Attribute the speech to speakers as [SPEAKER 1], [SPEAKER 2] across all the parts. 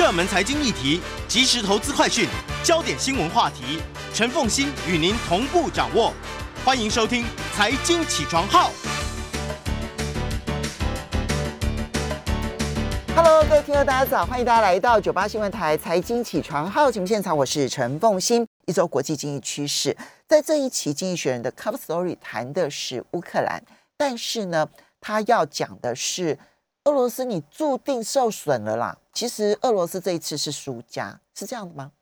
[SPEAKER 1] 热门财经议题、即时投资快讯、焦点新闻话题，陈凤欣与您同步掌握。欢迎收听《财经起床号》。
[SPEAKER 2] Hello，各位听众，大家早，欢迎大家来到九八新闻台财经起床号节目现场，我是陈凤欣。一周国际经济趋势，在这一期《经济学人》的 Cover Story 谈的是乌克兰，但是呢，他要讲的是俄罗斯，你注定受损了啦。其实俄罗斯这一次是输家，是这样的吗？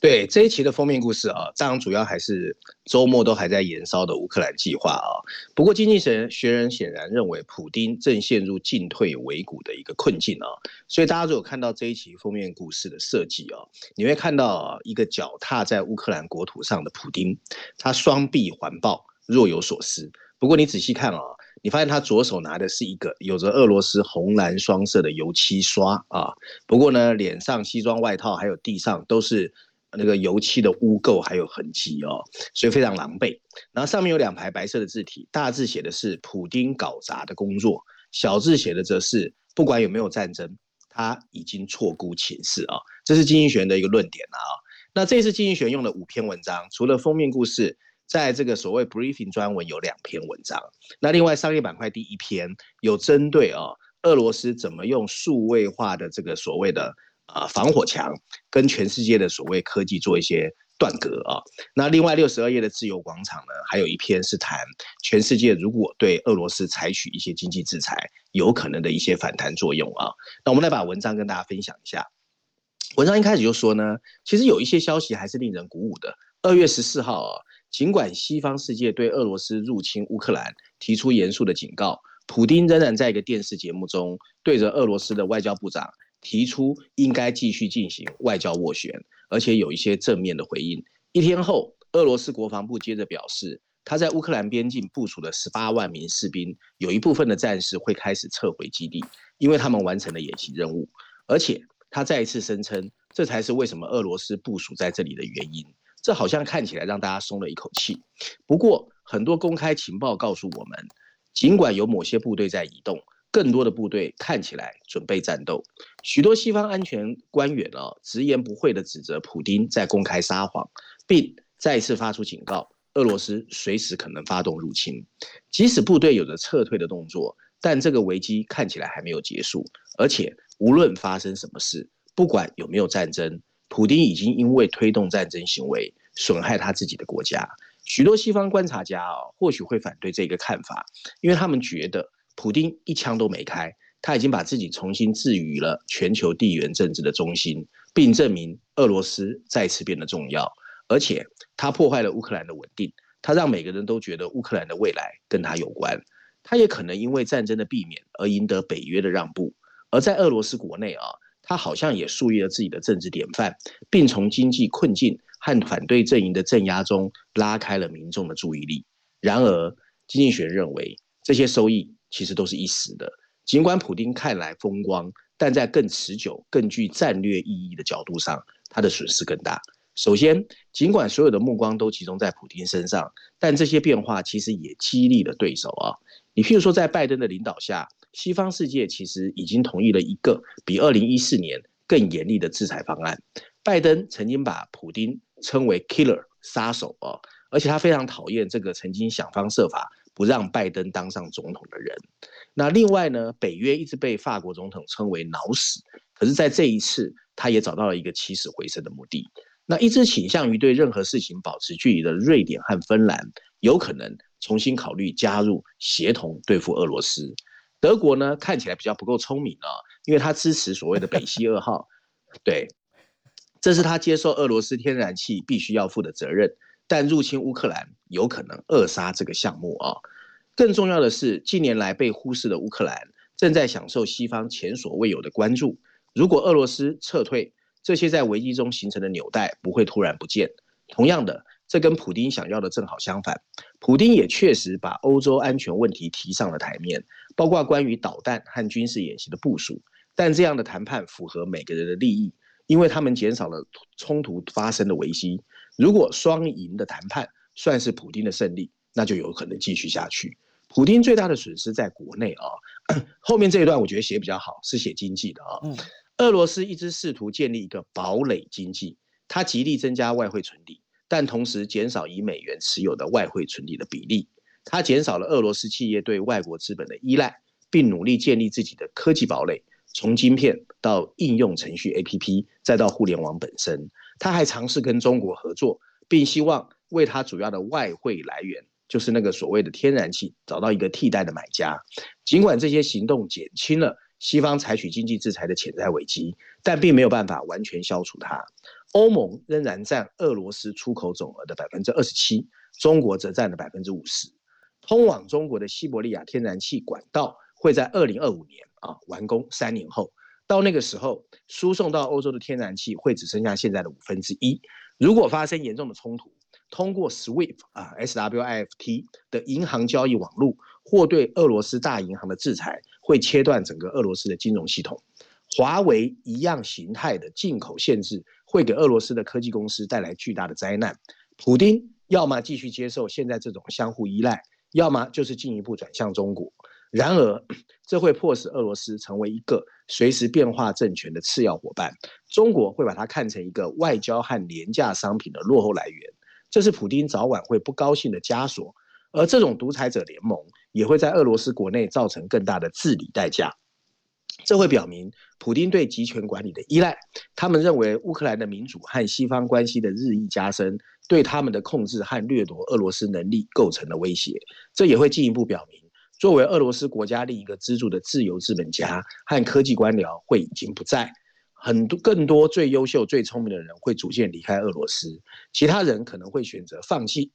[SPEAKER 3] 对这一期的封面故事啊，当然主要还是周末都还在延烧的乌克兰计划啊。不过，经济学人显然认为，普丁正陷入进退维谷的一个困境啊。所以，大家如果看到这一期封面故事的设计啊，你会看到一个脚踏在乌克兰国土上的普丁，他双臂环抱，若有所思。不过，你仔细看啊，你发现他左手拿的是一个有着俄罗斯红蓝双色的油漆刷啊。不过呢，脸上、西装外套还有地上都是。那个油漆的污垢还有痕迹哦，所以非常狼狈。然后上面有两排白色的字体，大字写的是“普丁搞砸的工作”，小字写的则是“不管有没有战争，他已经错估情势啊”。这是经济学的一个论点啊。那这次经济学用了五篇文章，除了封面故事，在这个所谓 briefing 专文有两篇文章。那另外商业板块第一篇有针对啊俄罗斯怎么用数位化的这个所谓的。啊，防火墙跟全世界的所谓科技做一些断隔啊。那另外六十二页的自由广场呢，还有一篇是谈全世界如果对俄罗斯采取一些经济制裁，有可能的一些反弹作用啊。那我们来把文章跟大家分享一下。文章一开始就说呢，其实有一些消息还是令人鼓舞的。二月十四号啊，尽管西方世界对俄罗斯入侵乌克兰提出严肃的警告，普丁仍然在一个电视节目中对着俄罗斯的外交部长。提出应该继续进行外交斡旋，而且有一些正面的回应。一天后，俄罗斯国防部接着表示，他在乌克兰边境部署的十八万名士兵，有一部分的战士会开始撤回基地，因为他们完成了演习任务。而且，他再一次声称，这才是为什么俄罗斯部署在这里的原因。这好像看起来让大家松了一口气。不过，很多公开情报告诉我们，尽管有某些部队在移动。更多的部队看起来准备战斗，许多西方安全官员啊直言不讳地指责普丁在公开撒谎，并再次发出警告：俄罗斯随时可能发动入侵。即使部队有着撤退的动作，但这个危机看起来还没有结束。而且，无论发生什么事，不管有没有战争，普丁已经因为推动战争行为损害他自己的国家。许多西方观察家啊或许会反对这个看法，因为他们觉得。普丁一枪都没开，他已经把自己重新置于了全球地缘政治的中心，并证明俄罗斯再次变得重要。而且他破坏了乌克兰的稳定，他让每个人都觉得乌克兰的未来跟他有关。他也可能因为战争的避免而赢得北约的让步。而在俄罗斯国内啊，他好像也树立了自己的政治典范，并从经济困境和反对阵营的镇压中拉开了民众的注意力。然而，经济学认为这些收益。其实都是一时的。尽管普丁看来风光，但在更持久、更具战略意义的角度上，他的损失更大。首先，尽管所有的目光都集中在普丁身上，但这些变化其实也激励了对手啊。你譬如说，在拜登的领导下，西方世界其实已经同意了一个比二零一四年更严厉的制裁方案。拜登曾经把普丁称为 “killer” 杀手啊，而且他非常讨厌这个曾经想方设法。不让拜登当上总统的人。那另外呢，北约一直被法国总统称为“脑死”，可是，在这一次，他也找到了一个起死回生的目的。那一直倾向于对任何事情保持距离的瑞典和芬兰，有可能重新考虑加入，协同对付俄罗斯。德国呢，看起来比较不够聪明啊，因为他支持所谓的“北溪二号”，对，这是他接受俄罗斯天然气必须要负的责任。但入侵乌克兰有可能扼杀这个项目啊！更重要的是，近年来被忽视的乌克兰正在享受西方前所未有的关注。如果俄罗斯撤退，这些在危机中形成的纽带不会突然不见。同样的，这跟普丁想要的正好相反。普丁也确实把欧洲安全问题提上了台面，包括关于导弹和军事演习的部署。但这样的谈判符合每个人的利益，因为他们减少了冲突发生的危机。如果双赢的谈判算是普京的胜利，那就有可能继续下去。普京最大的损失在国内啊，后面这一段我觉得写比较好，是写经济的啊。俄罗斯一直试图建立一个堡垒经济，它极力增加外汇存底，但同时减少以美元持有的外汇存底的比例。它减少了俄罗斯企业对外国资本的依赖，并努力建立自己的科技堡垒，从晶片到应用程序 APP，再到互联网本身。它还尝试跟中国合作，并希望为它主要的外汇来源，就是那个所谓的天然气，找到一个替代的买家。尽管这些行动减轻了。西方采取经济制裁的潜在危机，但并没有办法完全消除它。欧盟仍然占俄罗斯出口总额的百分之二十七，中国则占了百分之五十。通往中国的西伯利亚天然气管道会在二零二五年啊完工，三年后到那个时候，输送到欧洲的天然气会只剩下现在的五分之一。如果发生严重的冲突，通过 SWIFT 啊 SWIFT 的银行交易网络或对俄罗斯大银行的制裁。会切断整个俄罗斯的金融系统。华为一样形态的进口限制会给俄罗斯的科技公司带来巨大的灾难。普京要么继续接受现在这种相互依赖，要么就是进一步转向中国。然而，这会迫使俄罗斯成为一个随时变化政权的次要伙伴。中国会把它看成一个外交和廉价商品的落后来源。这是普京早晚会不高兴的枷锁。而这种独裁者联盟也会在俄罗斯国内造成更大的治理代价，这会表明普京对集权管理的依赖。他们认为乌克兰的民主和西方关系的日益加深，对他们的控制和掠夺俄罗斯能力构成了威胁。这也会进一步表明，作为俄罗斯国家另一个支柱的自由资本家和科技官僚会已经不在。很多更多最优秀、最聪明的人会逐渐离开俄罗斯，其他人可能会选择放弃、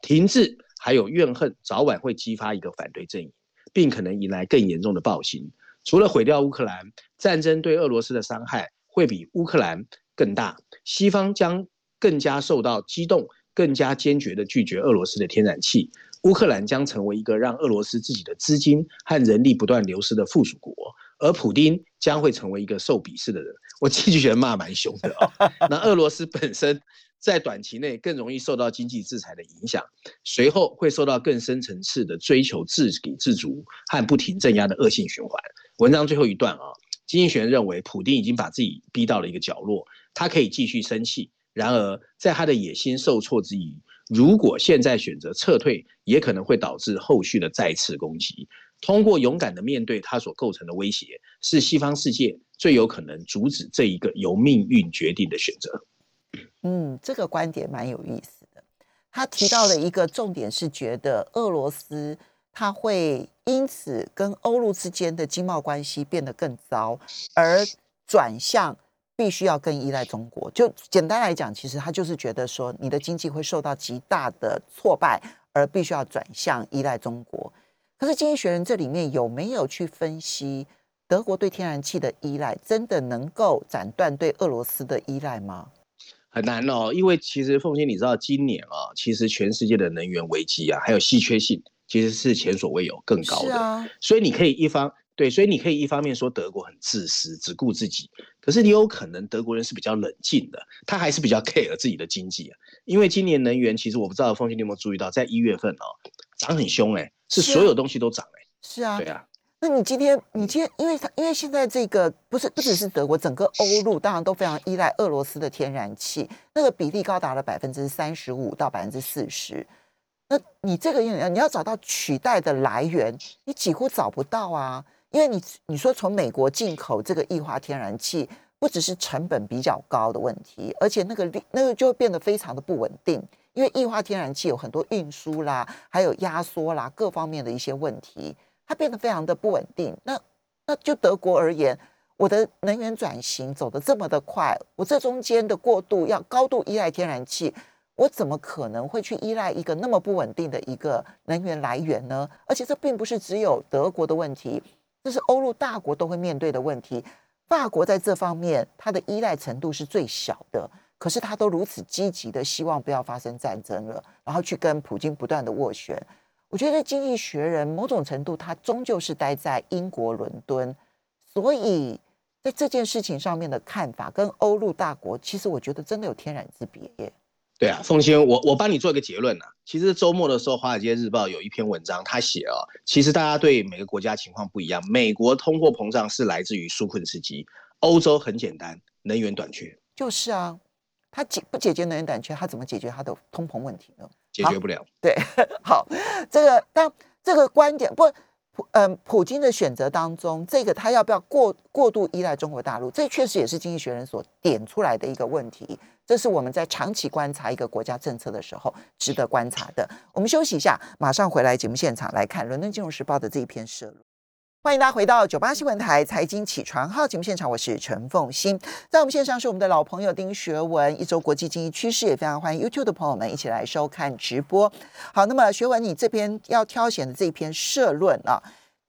[SPEAKER 3] 停滞。还有怨恨，早晚会激发一个反对阵营，并可能迎来更严重的暴行。除了毁掉乌克兰，战争对俄罗斯的伤害会比乌克兰更大。西方将更加受到激动，更加坚决地拒绝俄罗斯的天然气。乌克兰将成为一个让俄罗斯自己的资金和人力不断流失的附属国，而普京将会成为一个受鄙视的人。我继续觉得骂蛮凶的哦。那俄罗斯本身。在短期内更容易受到经济制裁的影响，随后会受到更深层次的追求自给自足和不停镇压的恶性循环。文章最后一段啊，经济学认为，普丁已经把自己逼到了一个角落，他可以继续生气，然而在他的野心受挫之余，如果现在选择撤退，也可能会导致后续的再次攻击。通过勇敢的面对他所构成的威胁，是西方世界最有可能阻止这一个由命运决定的选择。
[SPEAKER 2] 嗯，这个观点蛮有意思的。他提到的一个重点是，觉得俄罗斯他会因此跟欧陆之间的经贸关系变得更糟，而转向必须要更依赖中国。就简单来讲，其实他就是觉得说，你的经济会受到极大的挫败，而必须要转向依赖中国。可是，经济学人这里面有没有去分析，德国对天然气的依赖真的能够斩断对俄罗斯的依赖吗？
[SPEAKER 3] 很难哦，因为其实凤仙，你知道今年啊，其实全世界的能源危机啊，还有稀缺性，其实是前所未有更高的。所以你可以一方对，所以你可以一方面说德国很自私，只顾自己，可是你有可能德国人是比较冷静的，他还是比较 care 自己的经济啊。因为今年能源其实我不知道凤姐你有没有注意到，在一月份哦，涨很凶哎，是所有东西都涨哎。
[SPEAKER 2] 是啊。
[SPEAKER 3] 对啊。
[SPEAKER 2] 那你今天，你今天，因为它，因为现在这个不是不只是德国，整个欧陆当然都非常依赖俄罗斯的天然气，那个比例高达了百分之三十五到百分之四十。那你这个你要找到取代的来源，你几乎找不到啊，因为你你说从美国进口这个液化天然气，不只是成本比较高的问题，而且那个那个就会变得非常的不稳定，因为液化天然气有很多运输啦，还有压缩啦各方面的一些问题。它变得非常的不稳定。那那就德国而言，我的能源转型走得这么的快，我这中间的过渡要高度依赖天然气，我怎么可能会去依赖一个那么不稳定的一个能源来源呢？而且这并不是只有德国的问题，这是欧陆大国都会面对的问题。法国在这方面它的依赖程度是最小的，可是他都如此积极的希望不要发生战争了，然后去跟普京不断的斡旋。我觉得《经济学人》某种程度，他终究是待在英国伦敦，所以在这件事情上面的看法跟欧陆大国，其实我觉得真的有天壤之别耶。
[SPEAKER 3] 对啊，凤仙，我我帮你做一个结论呐。其实周末的时候，《华尔街日报》有一篇文章，他写啊，其实大家对每个国家情况不一样。美国通货膨胀是来自于纾困刺激，欧洲很简单，能源短缺，
[SPEAKER 2] 就是啊，他解不解决能源短缺，他怎么解决他的通膨问题呢？
[SPEAKER 3] 解决不了。
[SPEAKER 2] 对，好，这个但这个观点不。嗯，普京的选择当中，这个他要不要过过度依赖中国大陆？这确实也是经济学人所点出来的一个问题。这是我们在长期观察一个国家政策的时候值得观察的。我们休息一下，马上回来节目现场来看《伦敦金融时报》的这一篇社论。欢迎大家回到九八新闻台财经起床号节目现场，我是陈凤欣，在我们线上是我们的老朋友丁学文，一周国际经济趋势也非常欢迎 YouTube 的朋友们一起来收看直播。好，那么学文，你这边要挑选的这篇社论啊，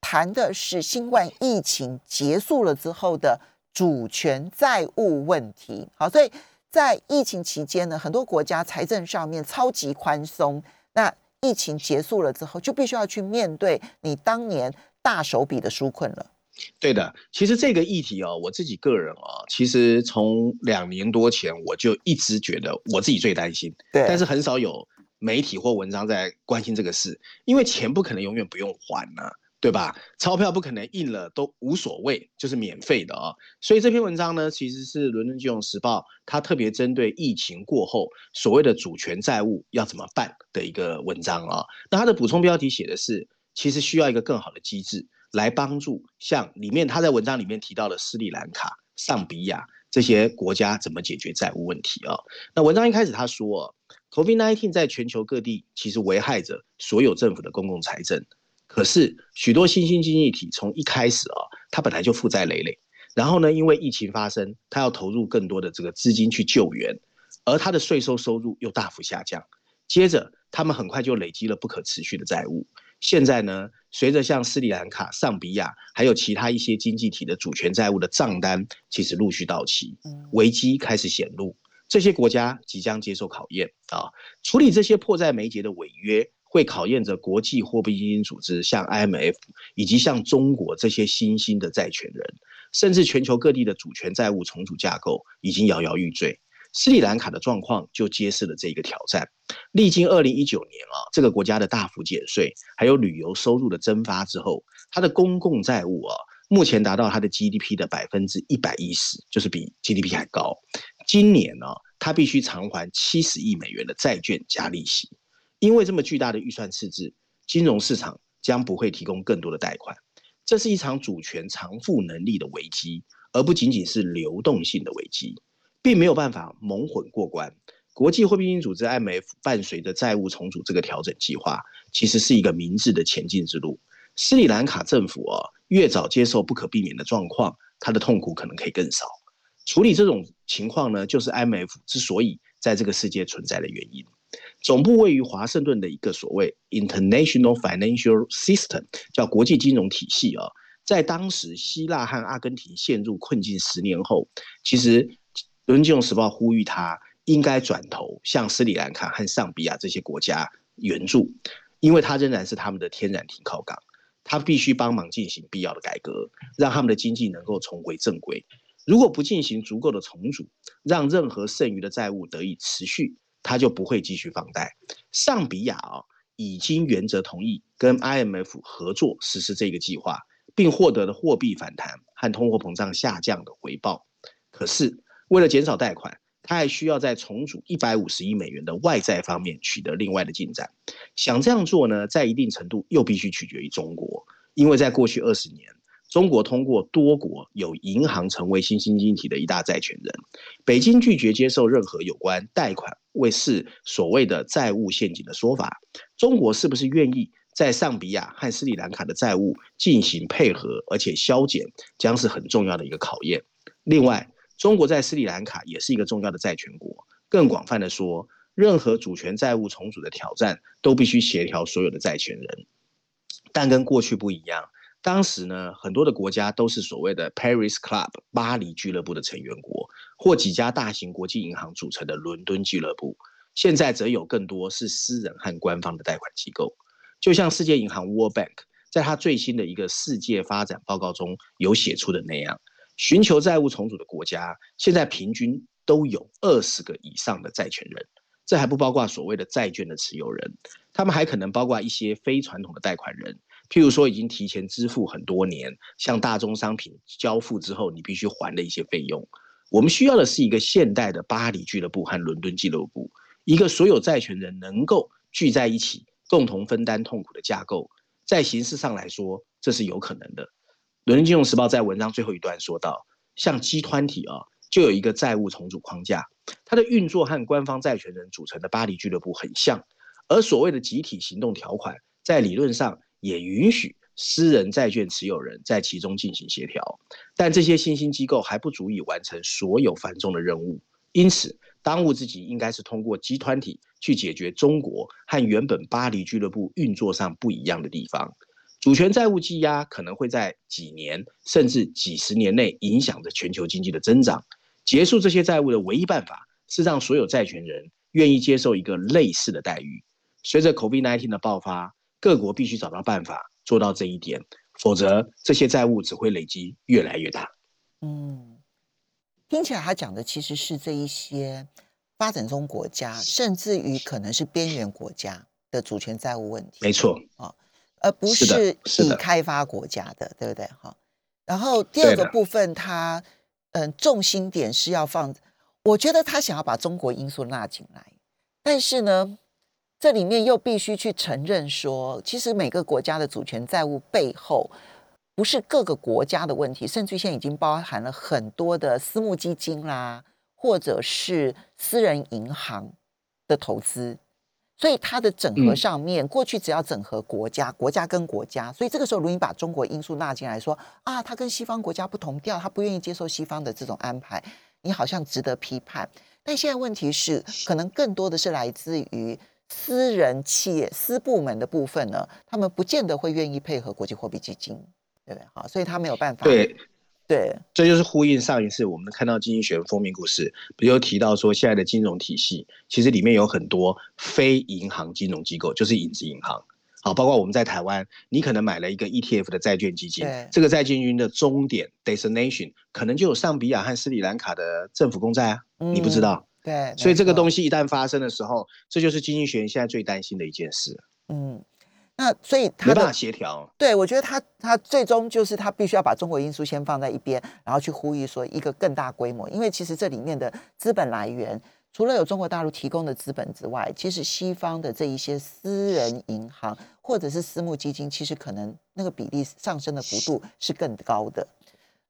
[SPEAKER 2] 谈的是新冠疫情结束了之后的主权债务问题。好，所以在疫情期间呢，很多国家财政上面超级宽松，那疫情结束了之后，就必须要去面对你当年。大手笔的纾困了，
[SPEAKER 3] 对的。其实这个议题哦，我自己个人啊，其实从两年多前我就一直觉得我自己最担心，
[SPEAKER 2] 对。
[SPEAKER 3] 但是很少有媒体或文章在关心这个事，因为钱不可能永远不用还呢。对吧？钞票不可能印了都无所谓，就是免费的啊。所以这篇文章呢，其实是《伦敦金融时报》它特别针对疫情过后所谓的主权债务要怎么办的一个文章啊。那它的补充标题写的是。其实需要一个更好的机制来帮助，像里面他在文章里面提到的斯里兰卡、上比亚这些国家怎么解决债务问题啊？那文章一开始他说，COVID-19 在全球各地其实危害着所有政府的公共财政，可是许多新兴经济体从一开始啊，它本来就负债累累，然后呢，因为疫情发生，它要投入更多的这个资金去救援，而它的税收收入又大幅下降，接着他们很快就累积了不可持续的债务。现在呢，随着像斯里兰卡、上比亚，还有其他一些经济体的主权债务的账单，其实陆续到期，危机开始显露，这些国家即将接受考验啊！处理这些迫在眉睫的违约，会考验着国际货币基金组织，像 IMF，以及像中国这些新兴的债权人，甚至全球各地的主权债务重组架构已经摇摇欲坠。斯里兰卡的状况就揭示了这一个挑战。历经二零一九年啊，这个国家的大幅减税，还有旅游收入的蒸发之后，它的公共债务啊，目前达到它的 GDP 的百分之一百一十，就是比 GDP 还高。今年呢，它必须偿还七十亿美元的债券加利息。因为这么巨大的预算赤字，金融市场将不会提供更多的贷款。这是一场主权偿付能力的危机，而不仅仅是流动性的危机。并没有办法蒙混过关。国际货币基金组织 IMF 伴随着债务重组这个调整计划，其实是一个明智的前进之路。斯里兰卡政府啊，越早接受不可避免的状况，他的痛苦可能可以更少。处理这种情况呢，就是 IMF 之所以在这个世界存在的原因。总部位于华盛顿的一个所谓 International Financial System，叫国际金融体系啊，在当时希腊和阿根廷陷入困境十年后，其实。《伦敦金融时报》呼吁他应该转头向斯里兰卡和上比亚这些国家援助，因为他仍然是他们的天然停靠港。他必须帮忙进行必要的改革，让他们的经济能够重回正轨。如果不进行足够的重组，让任何剩余的债务得以持续，他就不会继续放贷。上比亚啊，已经原则同意跟 IMF 合作实施这个计划，并获得了货币反弹和通货膨胀下降的回报。可是，为了减少贷款，他还需要在重组一百五十亿美元的外债方面取得另外的进展。想这样做呢，在一定程度又必须取决于中国，因为在过去二十年，中国通过多国有银行成为新兴经济体的一大债权人，北京拒绝接受任何有关贷款为是所谓的债务陷阱的说法。中国是不是愿意在上比亚和斯里兰卡的债务进行配合而且消减，将是很重要的一个考验。另外，中国在斯里兰卡也是一个重要的债权国。更广泛的说，任何主权债务重组的挑战都必须协调所有的债权人。但跟过去不一样，当时呢，很多的国家都是所谓的 Paris Club 巴黎俱乐部的成员国，或几家大型国际银行组成的伦敦俱乐部。现在则有更多是私人和官方的贷款机构，就像世界银行 World Bank 在他最新的一个世界发展报告中有写出的那样。寻求债务重组的国家，现在平均都有二十个以上的债权人，这还不包括所谓的债券的持有人，他们还可能包括一些非传统的贷款人，譬如说已经提前支付很多年，向大宗商品交付之后你必须还的一些费用。我们需要的是一个现代的巴黎俱乐部和伦敦俱乐部，一个所有债权人能够聚在一起，共同分担痛苦的架构。在形式上来说，这是有可能的。伦敦金融时报在文章最后一段说到，像集团体啊，就有一个债务重组框架，它的运作和官方债权人组成的巴黎俱乐部很像，而所谓的集体行动条款，在理论上也允许。私人债券持有人在其中进行协调，但这些新兴机构还不足以完成所有繁重的任务，因此当务之急应该是通过集团体去解决中国和原本巴黎俱乐部运作上不一样的地方。主权债务积压可能会在几年甚至几十年内影响着全球经济的增长。结束这些债务的唯一办法是让所有债权人愿意接受一个类似的待遇。随着 COVID-19 的爆发，各国必须找到办法。做到这一点，否则这些债务只会累积越来越大。
[SPEAKER 2] 嗯，听起来他讲的其实是这一些发展中国家，甚至于可能是边缘国家的主权债务问题。
[SPEAKER 3] 没错
[SPEAKER 2] 啊，而不是以开发国家的，对不对？哈。然后第二个部分，他嗯，重心点是要放，我觉得他想要把中国因素纳进来，但是呢。这里面又必须去承认说，其实每个国家的主权债务背后，不是各个国家的问题，甚至现在已经包含了很多的私募基金啦，或者是私人银行的投资，所以它的整合上面，过去只要整合国家，国家跟国家，所以这个时候如果你把中国因素纳进来，说啊，它跟西方国家不同调，它不愿意接受西方的这种安排，你好像值得批判。但现在问题是，可能更多的是来自于。私人企业、私部门的部分呢，他们不见得会愿意配合国际货币基金，对不对？好，所以他没有办法。
[SPEAKER 3] 对
[SPEAKER 2] 对，
[SPEAKER 3] 这就是呼应上一次我们看到经济学封面故事，不就提到说，现在的金融体系其实里面有很多非银行金融机构，就是影子银行。好，包括我们在台湾，你可能买了一个 ETF 的债券基金，这个债券基金的终点 destination 可能就有上比亚和斯里兰卡的政府公债啊，你不知道。
[SPEAKER 2] 对，
[SPEAKER 3] 所以这个东西一旦发生的时候，这就是经济学人现在最担心的一件事。
[SPEAKER 2] 嗯，那所以
[SPEAKER 3] 他的协调。
[SPEAKER 2] 对，我觉得他他最终就是他必须要把中国因素先放在一边，然后去呼吁说一个更大规模。因为其实这里面的资本来源，除了有中国大陆提供的资本之外，其实西方的这一些私人银行或者是私募基金，其实可能那个比例上升的幅度是更高的。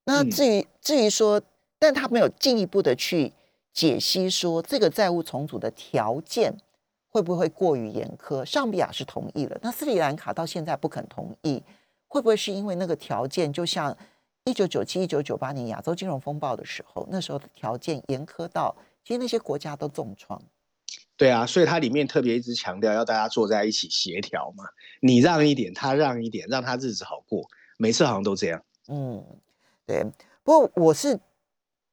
[SPEAKER 2] 那至于至于说，但他没有进一步的去。解析说，这个债务重组的条件会不会过于严苛？上比亚是同意了，那斯里兰卡到现在不肯同意，会不会是因为那个条件就像一九九七、一九九八年亚洲金融风暴的时候，那时候的条件严苛到，其实那些国家都重创。
[SPEAKER 3] 对啊，所以它里面特别一直强调要大家坐在一起协调嘛，你让一点，他让一点，让他日子好过。每次好像都这样。
[SPEAKER 2] 嗯，对。不过我是。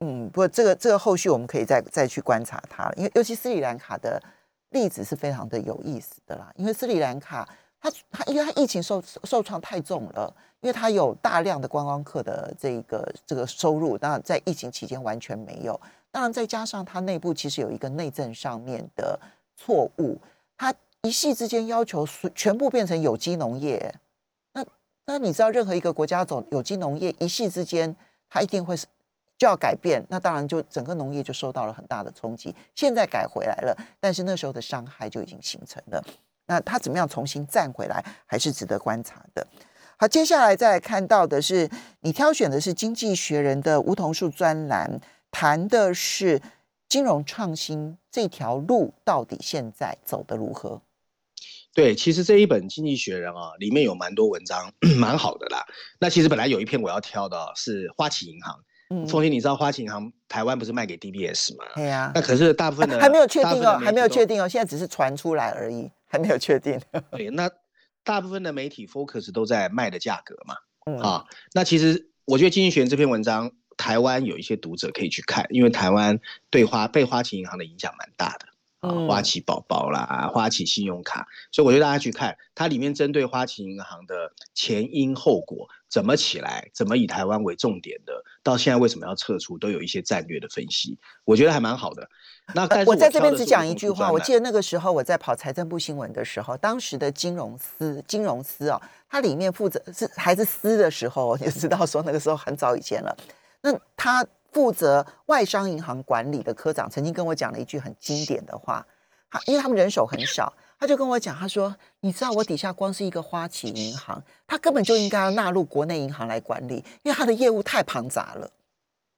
[SPEAKER 2] 嗯，不过这个这个后续我们可以再再去观察它了，因为尤其斯里兰卡的例子是非常的有意思的啦。因为斯里兰卡它它因为它疫情受受创太重了，因为它有大量的观光客的这个这个收入，当然在疫情期间完全没有。当然再加上它内部其实有一个内政上面的错误，它一系之间要求全部变成有机农业。那那你知道任何一个国家走有机农业，一系之间它一定会是。就要改变，那当然就整个农业就受到了很大的冲击。现在改回来了，但是那时候的伤害就已经形成了。那他怎么样重新站回来，还是值得观察的。好，接下来再来看到的是，你挑选的是《经济学人》的梧桐树专栏，谈的是金融创新这条路到底现在走得如何？
[SPEAKER 3] 对，其实这一本《经济学人》啊，里面有蛮多文章，蛮好的啦。那其实本来有一篇我要挑的是花旗银行。凤欣，你知道花旗银行台湾不是卖给 DBS 吗？
[SPEAKER 2] 对呀。
[SPEAKER 3] 那可是大部分的
[SPEAKER 2] 还没有确定哦，还没有确定哦，现在只是传出来而已，还没有确定。
[SPEAKER 3] 对，那大部分的媒体 focus 都在卖的价格嘛。嗯。啊，那其实我觉得金济学这篇文章，台湾有一些读者可以去看，因为台湾对花被花旗银行的影响蛮大的。啊，花旗宝宝啦，花旗信用卡，所以我觉得大家去看它里面针对花旗银行的前因后果怎么起来，怎么以台湾为重点的，到现在为什么要撤出，都有一些战略的分析，我觉得还蛮好的。那但是
[SPEAKER 2] 我在这边只讲一
[SPEAKER 3] 一
[SPEAKER 2] 句话，我记得那个时候我在跑财政部新闻的时候，当时的金融司金融司哦，它里面负责是还是司的时候，你就知道说那个时候很早以前了。那他负责外商银行管理的科长曾经跟我讲了一句很经典的话，他因为他们人手很少，他就跟我讲，他说：“你知道我底下光是一个花旗银行，他根本就应该要纳入国内银行来管理，因为他的业务太庞杂了。”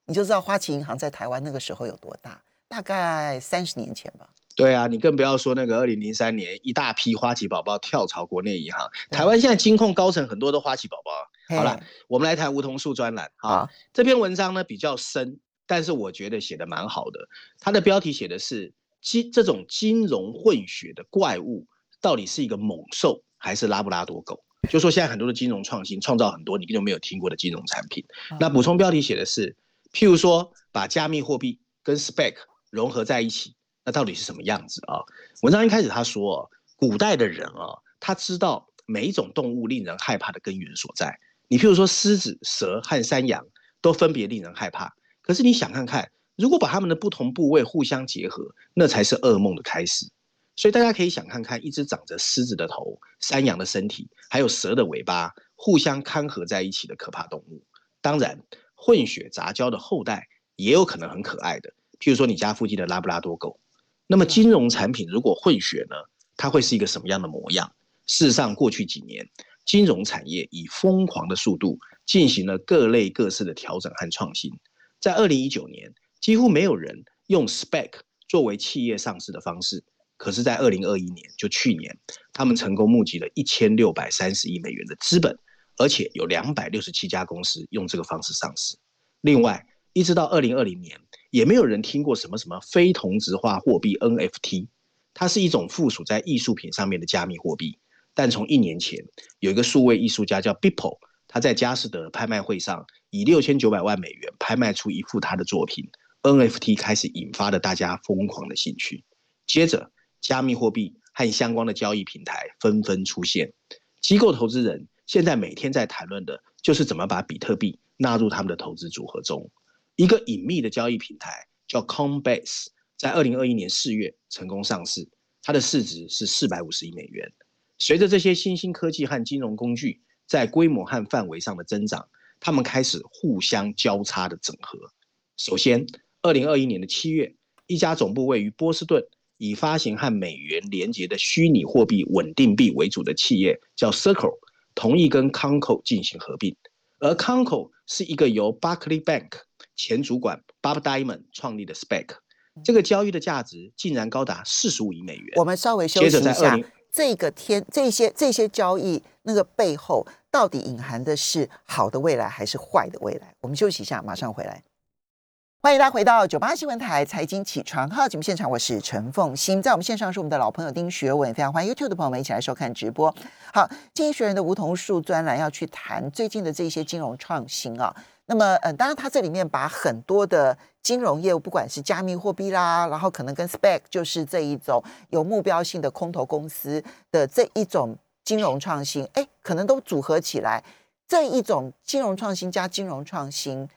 [SPEAKER 2] 你就知道花旗银行在台湾那个时候有多大，大概三十年前吧。
[SPEAKER 3] 对啊，你更不要说那个二零零三年一大批花旗宝宝跳槽国内银行，台湾现在金控高层很多都花旗宝宝。好了，我们来谈梧桐树专栏啊。这篇文章呢比较深，但是我觉得写的蛮好的。它的标题写的是金这种金融混血的怪物到底是一个猛兽还是拉布拉多狗？就说现在很多的金融创新创造很多你根本没有听过的金融产品。那补充标题写的是，譬如说把加密货币跟 spec 融合在一起。那到底是什么样子啊？文章一开始他说，古代的人啊，他知道每一种动物令人害怕的根源所在。你譬如说狮子、蛇和山羊都分别令人害怕，可是你想看看，如果把它们的不同部位互相结合，那才是噩梦的开始。所以大家可以想看看，一只长着狮子的头、山羊的身体，还有蛇的尾巴，互相看合在一起的可怕动物。当然，混血杂交的后代也有可能很可爱的，譬如说你家附近的拉布拉多狗。那么金融产品如果混血呢，它会是一个什么样的模样？事实上，过去几年金融产业以疯狂的速度进行了各类各式的调整和创新。在二零一九年，几乎没有人用 spec 作为企业上市的方式，可是，在二零二一年，就去年，他们成功募集了一千六百三十亿美元的资本，而且有两百六十七家公司用这个方式上市。另外，一直到二零二零年。也没有人听过什么什么非同质化货币 NFT，它是一种附属在艺术品上面的加密货币。但从一年前，有一个数位艺术家叫 Beeple，他在佳士得拍卖会上以六千九百万美元拍卖出一幅他的作品，NFT 开始引发了大家疯狂的兴趣。接着，加密货币和相关的交易平台纷纷出现，机构投资人现在每天在谈论的就是怎么把比特币纳入他们的投资组合中。一个隐秘的交易平台叫 Coinbase，在二零二一年四月成功上市，它的市值是四百五十亿美元。随着这些新兴科技和金融工具在规模和范围上的增长，他们开始互相交叉的整合。首先，二零二一年的七月，一家总部位于波士顿、以发行和美元连接的虚拟货币稳定币为主的企业叫 Circle，同意跟 Conco 进行合并，而 Conco 是一个由 Barclay Bank。前主管 Bob Diamond 创立的 Spec，这个交易的价值竟然高达四十五亿美元。
[SPEAKER 2] 我们稍微休息一下，这个天这些这些交易那个背后到底隐含的是好的未来还是坏的未来？我们休息一下，马上回来。欢迎大家回到九八新闻台财经起床号节目现场，我是陈凤欣，在我们线上是我们的老朋友丁学文，非常欢迎 YouTube 的朋友们一起来收看直播。好，经济学人的梧桐树专栏要去谈最近的这些金融创新啊。那么，嗯，当然，它这里面把很多的金融业务，不管是加密货币啦，然后可能跟 spec 就是这一种有目标性的空头公司的这一种金融创新，哎，可能都组合起来，这一种金融创新加金融创新，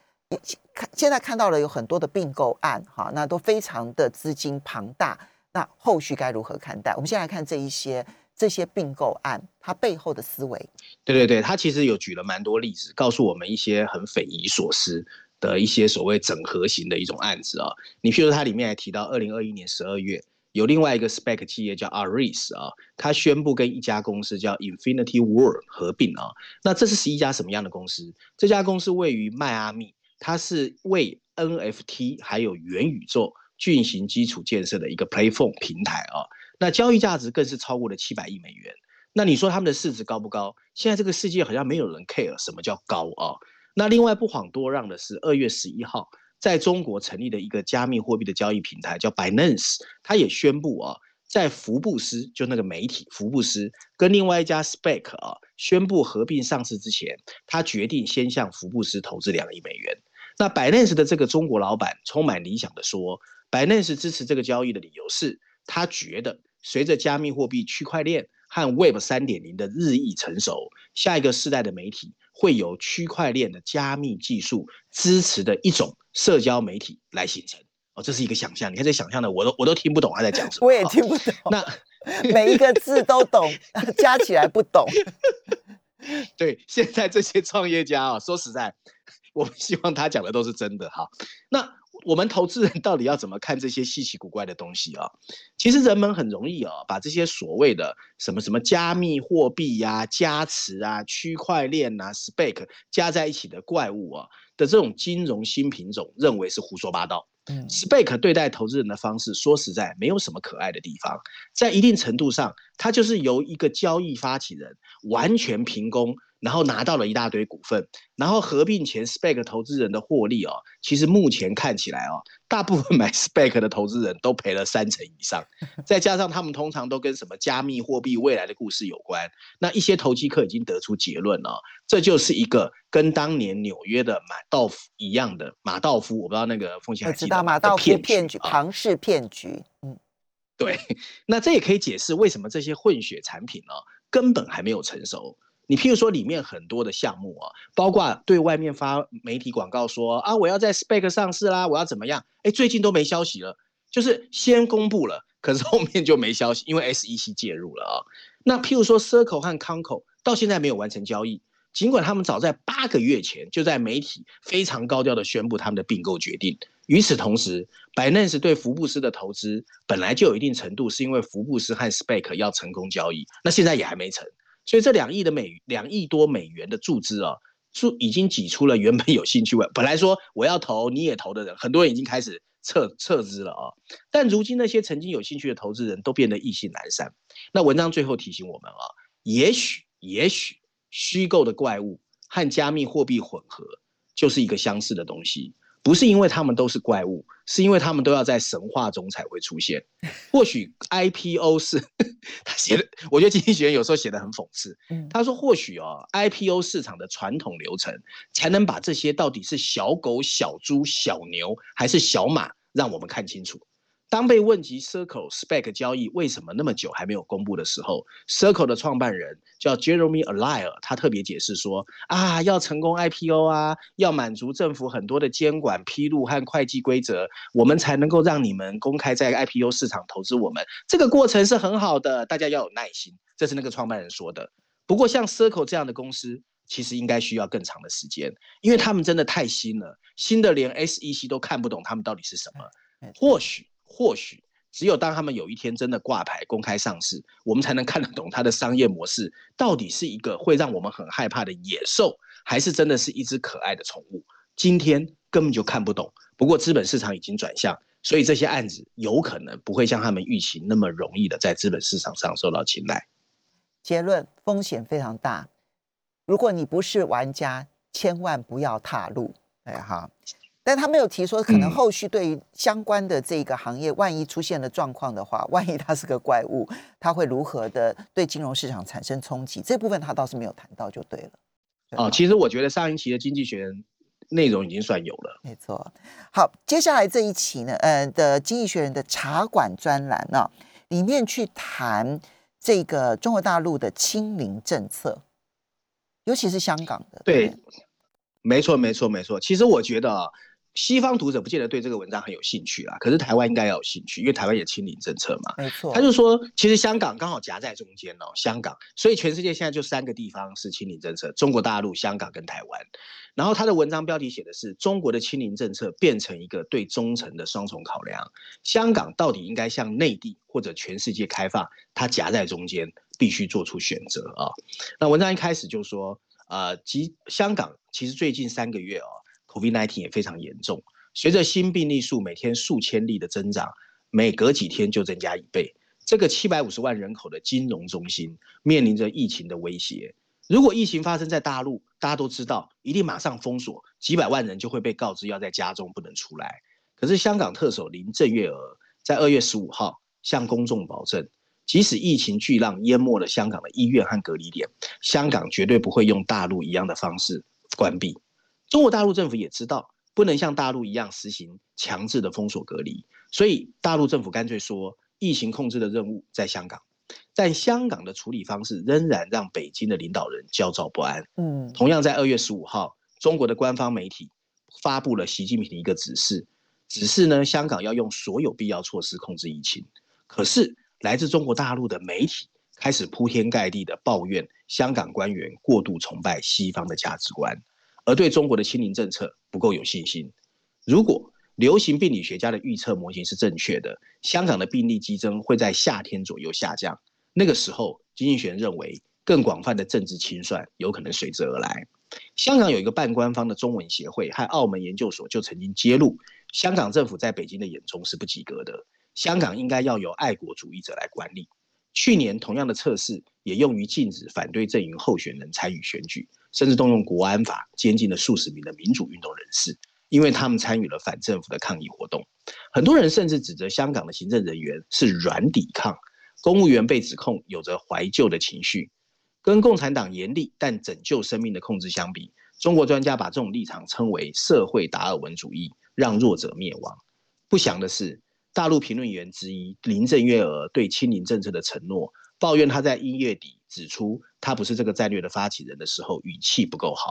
[SPEAKER 2] 看现在看到了有很多的并购案，哈，那都非常的资金庞大，那后续该如何看待？我们先来看这一些。这些并购案，它背后的思维，
[SPEAKER 3] 对对对，他其实有举了蛮多例子，告诉我们一些很匪夷所思的一些所谓整合型的一种案子啊。你譬如它里面还提到，二零二一年十二月，有另外一个 spec 企业叫 Aris 啊，它宣布跟一家公司叫 Infinity World 合并啊。那这是是一家什么样的公司？这家公司位于迈阿密，它是为 NFT 还有元宇宙进行基础建设的一个 Platform 平台啊。那交易价值更是超过了七百亿美元。那你说他们的市值高不高？现在这个世界好像没有人 care 什么叫高啊。那另外不遑多让的是，二月十一号在中国成立的一个加密货币的交易平台叫 Binance，他也宣布啊，在福布斯就那个媒体福布斯跟另外一家 Spec 啊宣布合并上市之前，他决定先向福布斯投资两亿美元。那 Binance 的这个中国老板充满理想的说，Binance 支持这个交易的理由是他觉得。随着加密货币、区块链和 Web 三点零的日益成熟，下一个世代的媒体会由区块链的加密技术支持的一种社交媒体来形成。哦，这是一个想象。你看这想象的，我都我都听不懂他在讲什么。
[SPEAKER 2] 我也听不懂。
[SPEAKER 3] 那
[SPEAKER 2] 每一个字都懂，加起来不懂。
[SPEAKER 3] 对，现在这些创业家啊，说实在，我们希望他讲的都是真的哈。那我们投资人到底要怎么看这些稀奇古怪的东西啊？其实人们很容易啊，把这些所谓的什么什么加密货币呀、加持啊、区块链啊、spec 加在一起的怪物啊的这种金融新品种，认为是胡说八道。嗯，spec 对待投资人的方式，说实在没有什么可爱的地方，在一定程度上，它就是由一个交易发起人完全凭空。然后拿到了一大堆股份，然后合并前 spec 投资人的获利哦，其实目前看起来哦，大部分买 spec 的投资人都赔了三成以上，再加上他们通常都跟什么加密货币未来的故事有关，那一些投机客已经得出结论了，这就是一个跟当年纽约的马道夫一样的马道夫，我不知道那个风险还记得
[SPEAKER 2] 马道夫骗局，庞氏骗局，嗯，
[SPEAKER 3] 对，那这也可以解释为什么这些混血产品呢根本还没有成熟。你譬如说里面很多的项目啊，包括对外面发媒体广告说啊，我要在 Spec 上市啦，我要怎么样？哎，最近都没消息了，就是先公布了，可是后面就没消息，因为 SEC 介入了啊。那譬如说 Circle 和 Conco 到现在没有完成交易，尽管他们早在八个月前就在媒体非常高调的宣布他们的并购决定。与此同时，Binance 对福布斯的投资本来就有一定程度，是因为福布斯和 Spec 要成功交易，那现在也还没成。所以这两亿的美两亿多美元的注资啊，注已经挤出了原本有兴趣问本来说我要投你也投的人，很多人已经开始撤撤资了啊。但如今那些曾经有兴趣的投资人都变得意兴阑珊。那文章最后提醒我们啊，也许也许虚构的怪物和加密货币混合就是一个相似的东西。不是因为他们都是怪物，是因为他们都要在神话中才会出现。或许 IPO 是他写的，我觉得经济学院有时候写的很讽刺。他说或许哦，IPO 市场的传统流程才能把这些到底是小狗、小猪、小牛还是小马，让我们看清楚。当被问及 Circle Spec 交易为什么那么久还没有公布的时候，Circle 的创办人叫 Jeremy Allaire，他特别解释说：啊，要成功 IPO 啊，要满足政府很多的监管披露和会计规则，我们才能够让你们公开在 IPO 市场投资我们。这个过程是很好的，大家要有耐心。这是那个创办人说的。不过像 Circle 这样的公司，其实应该需要更长的时间，因为他们真的太新了，新的连 SEC 都看不懂他们到底是什么。或许。或许只有当他们有一天真的挂牌公开上市，我们才能看得懂它的商业模式到底是一个会让我们很害怕的野兽，还是真的是一只可爱的宠物。今天根本就看不懂。不过资本市场已经转向，所以这些案子有可能不会像他们预期那么容易的在资本市场上受到青睐。
[SPEAKER 2] 结论：风险非常大。如果你不是玩家，千万不要踏入。哎哈。但他没有提说，可能后续对于相关的这个行业，万一出现了状况的话，万一它是个怪物，它会如何的对金融市场产生冲击？这部分他倒是没有谈到，就对了。
[SPEAKER 3] 哦，其实我觉得上一期的经济学人内容已经算有了。
[SPEAKER 2] 没错。好，接下来这一期呢，呃的经济学人的茶馆专栏呢，里面去谈这个中国大陆的清零政策，尤其是香港的。
[SPEAKER 3] 对，没错，没错，没错。其实我觉得。西方读者不见得对这个文章很有兴趣啊，可是台湾应该要有兴趣，因为台湾也清零政策嘛。
[SPEAKER 2] 没错，
[SPEAKER 3] 他就说，其实香港刚好夹在中间哦，香港，所以全世界现在就三个地方是清零政策：中国大陆、香港跟台湾。然后他的文章标题写的是：中国的清零政策变成一个对忠诚的双重考量，香港到底应该向内地或者全世界开放？它夹在中间，必须做出选择啊。那文章一开始就说，呃，即香港其实最近三个月哦。COVID-19 也非常严重，随着新病例数每天数千例的增长，每隔几天就增加一倍。这个七百五十万人口的金融中心面临着疫情的威胁。如果疫情发生在大陆，大家都知道，一定马上封锁，几百万人就会被告知要在家中不能出来。可是香港特首林郑月娥在二月十五号向公众保证，即使疫情巨浪淹没了香港的医院和隔离点，香港绝对不会用大陆一样的方式关闭。中国大陆政府也知道不能像大陆一样实行强制的封锁隔离，所以大陆政府干脆说疫情控制的任务在香港。但香港的处理方式仍然让北京的领导人焦躁不安。
[SPEAKER 2] 嗯，
[SPEAKER 3] 同样在二月十五号，中国的官方媒体发布了习近平的一个指示，指示呢香港要用所有必要措施控制疫情。可是来自中国大陆的媒体开始铺天盖地的抱怨香港官员过度崇拜西方的价值观，而对中国的清零政策不够有信心。如果流行病理学家的预测模型是正确的，香港的病例激增会在夏天左右下降。那个时候，经济学认为更广泛的政治清算有可能随之而来。香港有一个半官方的中文协会和澳门研究所就曾经揭露，香港政府在北京的眼中是不及格的。香港应该要由爱国主义者来管理。去年同样的测试也用于禁止反对阵营候选人参与选举，甚至动用国安法监禁了数十名的民主运动人士。因为他们参与了反政府的抗议活动，很多人甚至指责香港的行政人员是软抵抗，公务员被指控有着怀旧的情绪。跟共产党严厉但拯救生命的控制相比，中国专家把这种立场称为社会达尔文主义，让弱者灭亡。不祥的是，大陆评论员之一林郑月娥对清零政策的承诺，抱怨他在一月底指出他不是这个战略的发起人的时候，语气不够好。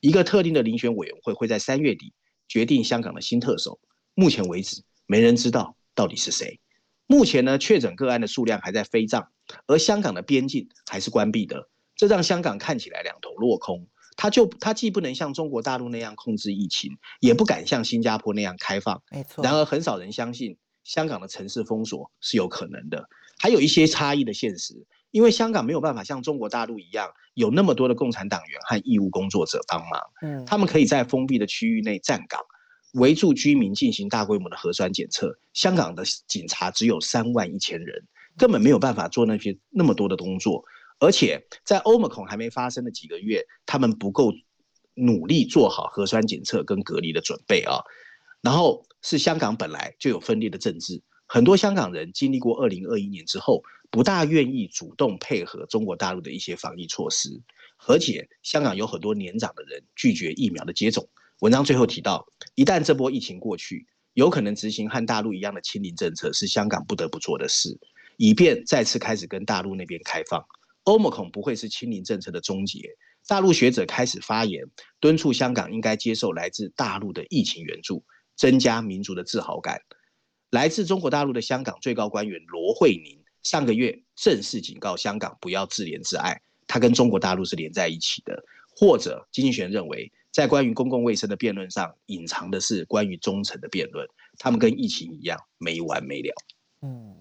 [SPEAKER 3] 一个特定的遴选委员会会在三月底。决定香港的新特首，目前为止没人知道到底是谁。目前呢，确诊个案的数量还在飞涨，而香港的边境还是关闭的，这让香港看起来两头落空。他就他既不能像中国大陆那样控制疫情，也不敢像新加坡那样开放。
[SPEAKER 2] 没错。
[SPEAKER 3] 然而，很少人相信香港的城市封锁是有可能的。还有一些差异的现实，因为香港没有办法像中国大陆一样。有那么多的共产党员和义务工作者帮忙，嗯，他们可以在封闭的区域内站岗，围住居民进行大规模的核酸检测。香港的警察只有三万一千人，根本没有办法做那些那么多的工作。而且在欧盟孔还没发生的几个月，他们不够努力做好核酸检测跟隔离的准备啊。然后是香港本来就有分裂的政治，很多香港人经历过二零二一年之后。不大愿意主动配合中国大陆的一些防疫措施，而且香港有很多年长的人拒绝疫苗的接种。文章最后提到，一旦这波疫情过去，有可能执行和大陆一样的清零政策，是香港不得不做的事，以便再次开始跟大陆那边开放。欧盟恐不会是清零政策的终结。大陆学者开始发言，敦促香港应该接受来自大陆的疫情援助，增加民族的自豪感。来自中国大陆的香港最高官员罗慧宁。上个月正式警告香港不要自怜自爱，他跟中国大陆是连在一起的。或者，经济学认为，在关于公共卫生的辩论上，隐藏的是关于忠诚的辩论，他们跟疫情一样没完没了。
[SPEAKER 2] 嗯，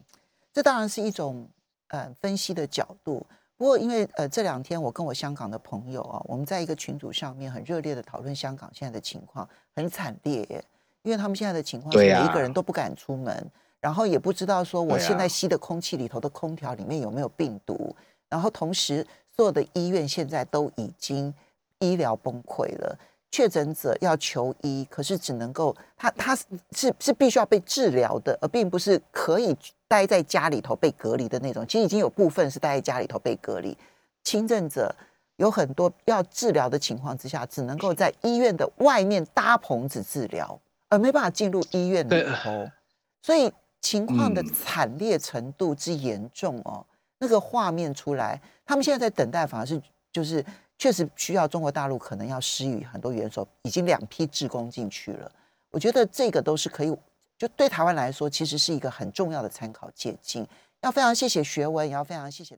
[SPEAKER 2] 这当然是一种呃分析的角度。不过，因为呃这两天我跟我香港的朋友啊，我们在一个群组上面很热烈的讨论香港现在的情况，很惨烈，因为他们现在的情况是每一个人都不敢出门。然后也不知道说我现在吸的空气里头的空调里面有没有病毒，然后同时所有的医院现在都已经医疗崩溃了，确诊者要求医，可是只能够他他是是必须要被治疗的，而并不是可以待在家里头被隔离的那种。其实已经有部分是待在家里头被隔离，轻症者有很多要治疗的情况之下，只能够在医院的外面搭棚子治疗，而没办法进入医院里头，所以。情况的惨烈程度之严重哦，那个画面出来，他们现在在等待，反而是就是确实需要中国大陆可能要施予很多援手，已经两批志工进去了。我觉得这个都是可以，就对台湾来说，其实是一个很重要的参考借鉴。要非常谢谢学文，也要非常谢谢大。